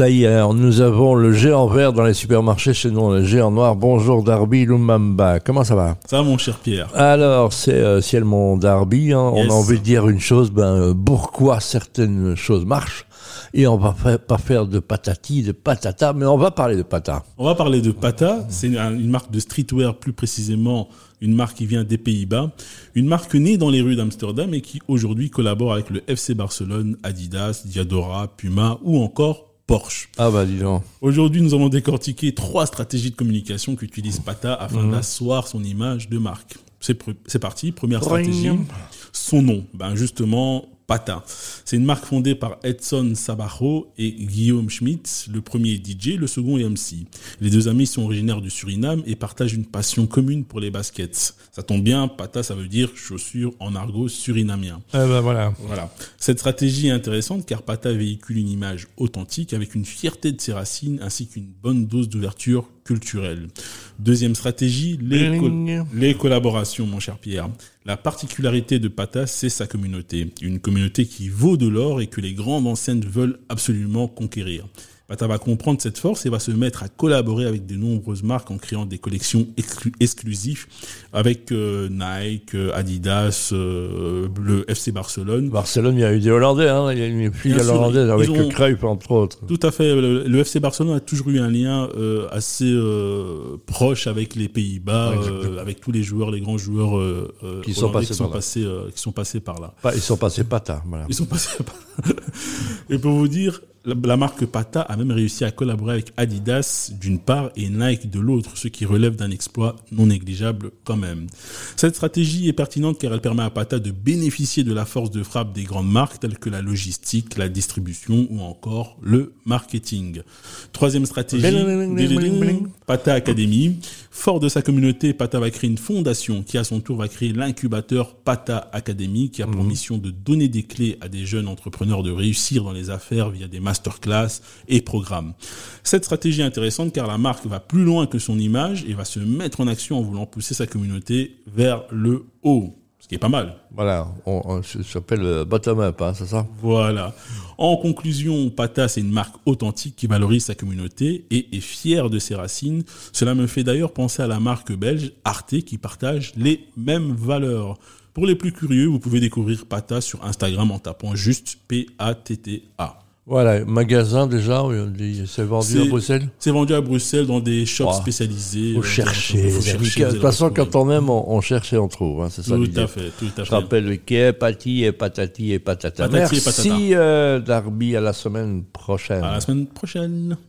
Ça y est, nous avons le géant vert dans les supermarchés, chez nous le géant noir. Bonjour Darby Lumamba, comment ça va? Ça va mon cher Pierre. Alors, c'est euh, ciel mon Darby, hein. on a envie de dire une chose, ben, euh, pourquoi certaines choses marchent. Et on va pas faire de patati, de patata, mais on va parler de pata. On va parler de pata, c'est une marque de streetwear plus précisément une marque qui vient des Pays-Bas, une marque née dans les rues d'Amsterdam et qui aujourd'hui collabore avec le FC Barcelone, Adidas, Diadora, Puma ou encore Porsche. Ah bah dis donc. Aujourd'hui, nous avons décortiqué trois stratégies de communication qu'utilise Pata afin mhm. d'asseoir son image de marque. C'est parti, première stratégie. Son nom, ben justement, Pata. C'est une marque fondée par Edson Sabajo et Guillaume Schmitz. Le premier est DJ, le second est MC. Les deux amis sont originaires du Suriname et partagent une passion commune pour les baskets. Ça tombe bien, Pata, ça veut dire chaussures en argot surinamien. Eh ben voilà. Voilà. Cette stratégie est intéressante car Pata véhicule une image authentique avec une fierté de ses racines ainsi qu'une bonne dose d'ouverture culturelle. Deuxième stratégie, les, les collaborations, mon cher Pierre. La particularité de Pata, c'est sa communauté. Une communauté qui vaut de l'or et que les grandes enseignes veulent absolument conquérir. Pata va comprendre cette force et va se mettre à collaborer avec de nombreuses marques en créant des collections exclusives avec euh, Nike, euh, Adidas, euh, le FC Barcelone. Barcelone, il y a eu des Hollandais, hein, il y a une filiale hollandaise avec ont, Cruyff entre autres. Tout à fait. Le, FC Barcelone a toujours eu un lien assez proche avec les Pays-Bas, avec tous les joueurs, les grands joueurs qui sont passés, qui sont, passés, qui sont passés par là. ils sont passés Pata. Voilà. Ils sont passés. et pour vous dire, la marque Pata a même réussi à collaborer avec Adidas d'une part et Nike de l'autre, ce qui relève d'un exploit non négligeable quand même. Cette stratégie est pertinente car elle permet à Pata de bénéficier de la force de frappe des grandes marques telles que la logistique, la distribution ou encore le marketing. Troisième stratégie, Pata Academy. Fort de sa communauté, Pata va créer une fondation qui à son tour va créer l'incubateur Pata Academy qui a pour mhm. mission de donner des clés à des jeunes entrepreneurs de réussir dans les affaires via des masterclass et programmes. Cette stratégie est intéressante car la marque va plus loin que son image et va se mettre en action en voulant pousser sa communauté vers le haut. Ce qui est pas mal. Voilà, on, s'appelle euh, bottom-up, hein, c'est ça? Voilà. En conclusion, Pata, c'est une marque authentique qui valorise sa communauté et est fière de ses racines. Cela me fait d'ailleurs penser à la marque belge Arte qui partage les mêmes valeurs. Pour les plus curieux, vous pouvez découvrir Pata sur Instagram en tapant juste P-A-T-T-A. Voilà, magasin déjà, c'est vendu à Bruxelles? C'est vendu à Bruxelles dans des shops spécialisés. Faut chercher. Faut chercher de toute façon, quand on aime, on, cherche et on trouve. Hein, c'est ça tout à fait, tout à fait. Je rappelle Ikea, Pati et Patati et Patata. Patati Merci, et patata. Euh, Darby, à la semaine prochaine. À la semaine prochaine.